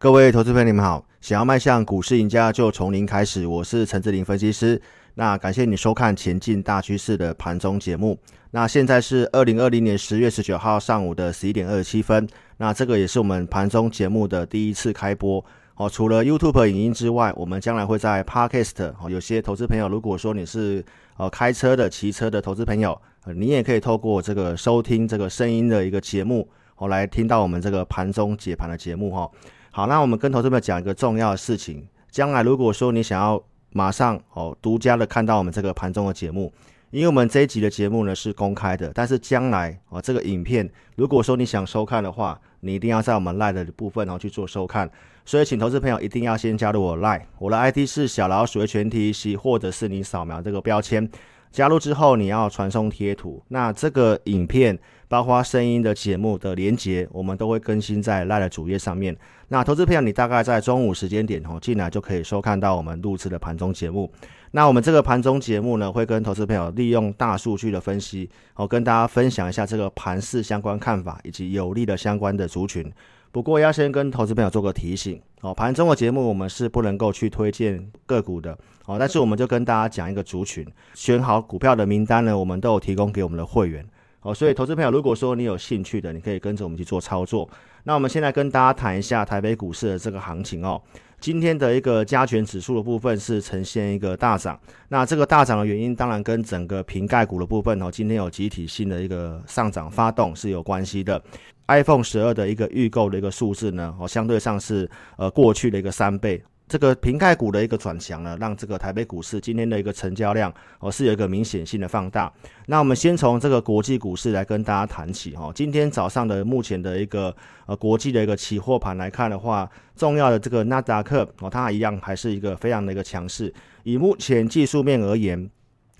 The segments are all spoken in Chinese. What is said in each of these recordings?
各位投资朋友，你们好！想要迈向股市赢家，就从零开始。我是陈志林分析师。那感谢你收看《前进大趋势》的盘中节目。那现在是二零二零年十月十九号上午的十一点二十七分。那这个也是我们盘中节目的第一次开播哦。除了 YouTube 影音之外，我们将来会在 Podcast 哦。有些投资朋友，如果说你是呃开车的、骑车的投资朋友，你也可以透过这个收听这个声音的一个节目哦，来听到我们这个盘中解盘的节目哈。好，那我们跟投资朋友讲一个重要的事情。将来如果说你想要马上哦独家的看到我们这个盘中的节目，因为我们这一集的节目呢是公开的，但是将来哦这个影片如果说你想收看的话，你一定要在我们 Live 的部分哦去做收看。所以请投资朋友一定要先加入我 Live，我的 ID 是小老鼠的全体 C，，或者是你扫描这个标签。加入之后，你要传送贴图。那这个影片包括声音的节目的连接，我们都会更新在赖的主页上面。那投资朋友，你大概在中午时间点哦进来就可以收看到我们录制的盘中节目。那我们这个盘中节目呢，会跟投资朋友利用大数据的分析，哦跟大家分享一下这个盘市相关看法以及有利的相关的族群。不过要先跟投资朋友做个提醒哦，盘中的节目我们是不能够去推荐个股的哦，但是我们就跟大家讲一个族群，选好股票的名单呢，我们都有提供给我们的会员哦，所以投资朋友如果说你有兴趣的，你可以跟着我们去做操作。那我们现在跟大家谈一下台北股市的这个行情哦。今天的一个加权指数的部分是呈现一个大涨，那这个大涨的原因当然跟整个瓶盖股的部分哦，今天有集体性的一个上涨发动是有关系的。iPhone 十二的一个预购的一个数字呢，哦，相对上是呃过去的一个三倍。这个瓶盖股的一个转强呢，让这个台北股市今天的一个成交量哦是有一个明显性的放大。那我们先从这个国际股市来跟大家谈起哈。今天早上的目前的一个呃国际的一个期货盘来看的话，重要的这个纳达克哦，它一样还是一个非常的一个强势。以目前技术面而言。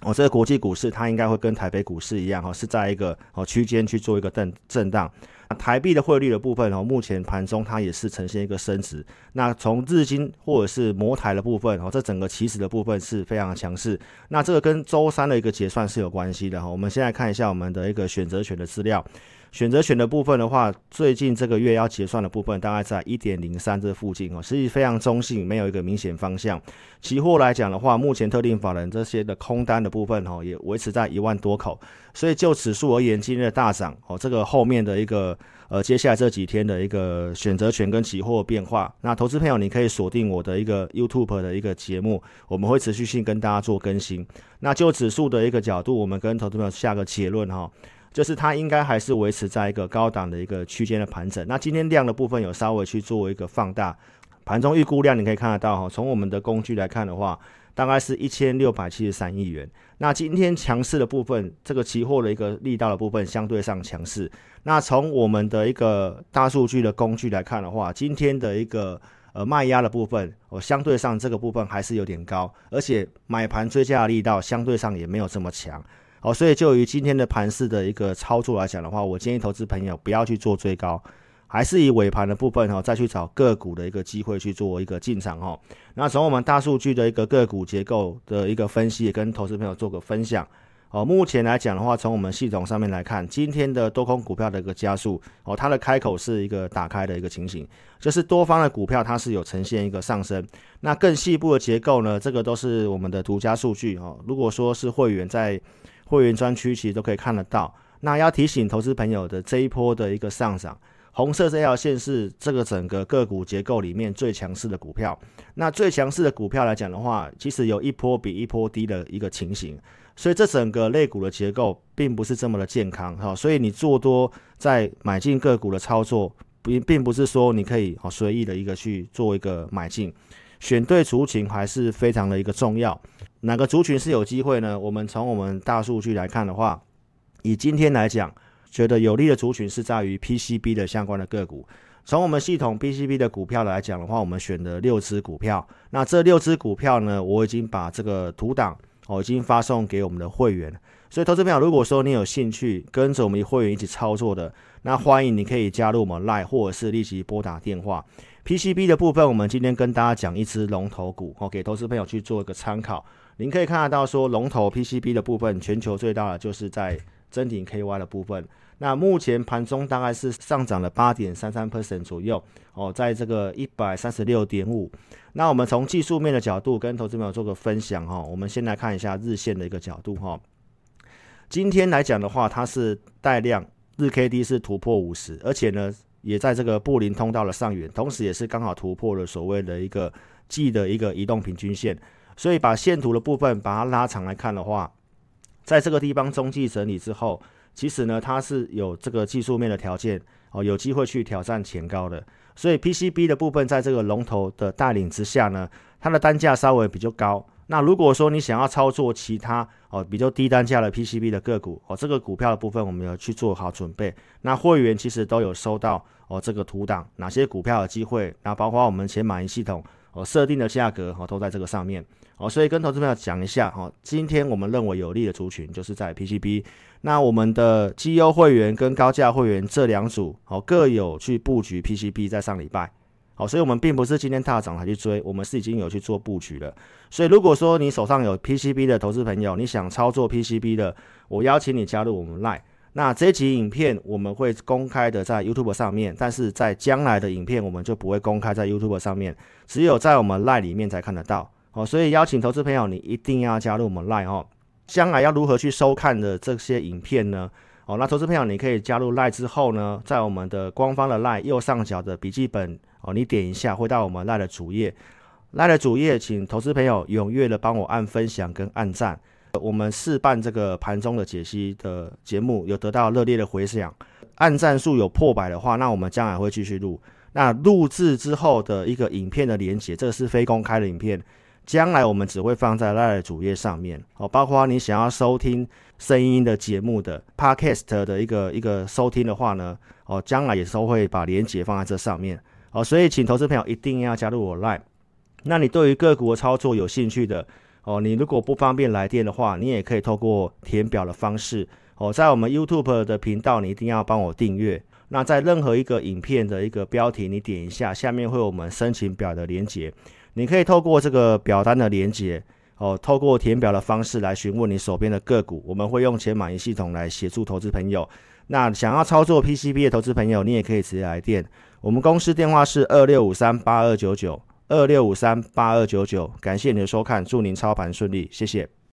哦，这个国际股市它应该会跟台北股市一样哈，是在一个哦区间去做一个震震荡。台币的汇率的部分哦，目前盘中它也是呈现一个升值。那从日经或者是摩台的部分哦，这整个起始的部分是非常强势。那这个跟周三的一个结算是有关系的哈。我们现在看一下我们的一个选择权的资料。选择权的部分的话，最近这个月要结算的部分大概在一点零三这附近哦，实际非常中性，没有一个明显方向。期货来讲的话，目前特定法人这些的空单的部分哦，也维持在一万多口。所以就指数而言，今日的大涨哦，这个后面的一个呃，接下来这几天的一个选择权跟期货变化，那投资朋友你可以锁定我的一个 YouTube 的一个节目，我们会持续性跟大家做更新。那就指数的一个角度，我们跟投资朋友下个结论哈。就是它应该还是维持在一个高档的一个区间的盘整。那今天量的部分有稍微去做一个放大，盘中预估量你可以看得到哈。从我们的工具来看的话，大概是一千六百七十三亿元。那今天强势的部分，这个期货的一个力道的部分相对上强势。那从我们的一个大数据的工具来看的话，今天的一个呃卖压的部分，哦相对上这个部分还是有点高，而且买盘追加的力道相对上也没有这么强。好，所以就于今天的盘市的一个操作来讲的话，我建议投资朋友不要去做追高，还是以尾盘的部分哈，再去找个股的一个机会去做一个进场哈。那从我们大数据的一个个股结构的一个分析，也跟投资朋友做个分享。哦，目前来讲的话，从我们系统上面来看，今天的多空股票的一个加速，哦，它的开口是一个打开的一个情形，就是多方的股票它是有呈现一个上升。那更细部的结构呢，这个都是我们的独家数据哦。如果说是会员在会员专区其实都可以看得到。那要提醒投资朋友的这一波的一个上涨，红色这条线是这个整个个股结构里面最强势的股票。那最强势的股票来讲的话，其实有一波比一波低的一个情形，所以这整个类股的结构并不是这么的健康哈。所以你做多在买进个股的操作，并并不是说你可以好随意的一个去做一个买进，选对族群还是非常的一个重要。哪个族群是有机会呢？我们从我们大数据来看的话，以今天来讲，觉得有利的族群是在于 PCB 的相关的个股。从我们系统 PCB 的股票来讲的话，我们选的六只股票。那这六只股票呢，我已经把这个图档哦，已经发送给我们的会员。所以，投资朋友，如果说你有兴趣跟着我们会员一起操作的，那欢迎你可以加入我们 Line，或者是立即拨打电话。PCB 的部分，我们今天跟大家讲一只龙头股哦，给投资朋友去做一个参考。您可以看得到，说龙头 PCB 的部分，全球最大的就是在真顶 KY 的部分。那目前盘中大概是上涨了八点三三 percent 左右哦，在这个一百三十六点五。那我们从技术面的角度跟投资朋友做个分享哈，我们先来看一下日线的一个角度哈。今天来讲的话，它是带量，日 K D 是突破五十，而且呢也在这个布林通道的上缘，同时也是刚好突破了所谓的一个季的一个移动平均线。所以把线图的部分把它拉长来看的话，在这个地方中继整理之后。其实呢，它是有这个技术面的条件哦，有机会去挑战前高的。所以 PCB 的部分在这个龙头的带领之下呢，它的单价稍微比较高。那如果说你想要操作其他哦比较低单价的 PCB 的个股哦，这个股票的部分我们要去做好准备。那会员其实都有收到哦这个图档，哪些股票有机会，那包括我们前满意系统哦设定的价格哦都在这个上面哦。所以跟投资朋友讲一下哈，今天我们认为有利的族群就是在 PCB。那我们的绩优会员跟高价会员这两组，哦，各有去布局 PCB，在上礼拜，好，所以我们并不是今天大涨才去追，我们是已经有去做布局了。所以如果说你手上有 PCB 的投资朋友，你想操作 PCB 的，我邀请你加入我们 Line。那这集影片我们会公开的在 YouTube 上面，但是在将来的影片我们就不会公开在 YouTube 上面，只有在我们 Line 里面才看得到。哦，所以邀请投资朋友，你一定要加入我们 Line 哦。将来要如何去收看的这些影片呢？哦，那投资朋友，你可以加入赖之后呢，在我们的官方的赖右上角的笔记本哦，你点一下会到我们赖的主页。赖的主页，请投资朋友踊跃的帮我按分享跟按赞。我们试办这个盘中的解析的节目，有得到热烈的回响，按赞数有破百的话，那我们将来会继续录。那录制之后的一个影片的连接，这个是非公开的影片。将来我们只会放在赖的主页上面哦，包括你想要收听声音的节目的 podcast 的一个一个收听的话呢，哦，将来也是会把连接放在这上面哦，所以请投资朋友一定要加入我 Live。那你对于个股的操作有兴趣的哦，你如果不方便来电的话，你也可以透过填表的方式哦，在我们 YouTube 的频道，你一定要帮我订阅。那在任何一个影片的一个标题，你点一下，下面会有我们申请表的连接。你可以透过这个表单的连接，哦，透过填表的方式来询问你手边的个股，我们会用钱满意系统来协助投资朋友。那想要操作 PCB 的投资朋友，你也可以直接来电，我们公司电话是二六五三八二九九二六五三八二九九。感谢您的收看，祝您操盘顺利，谢谢。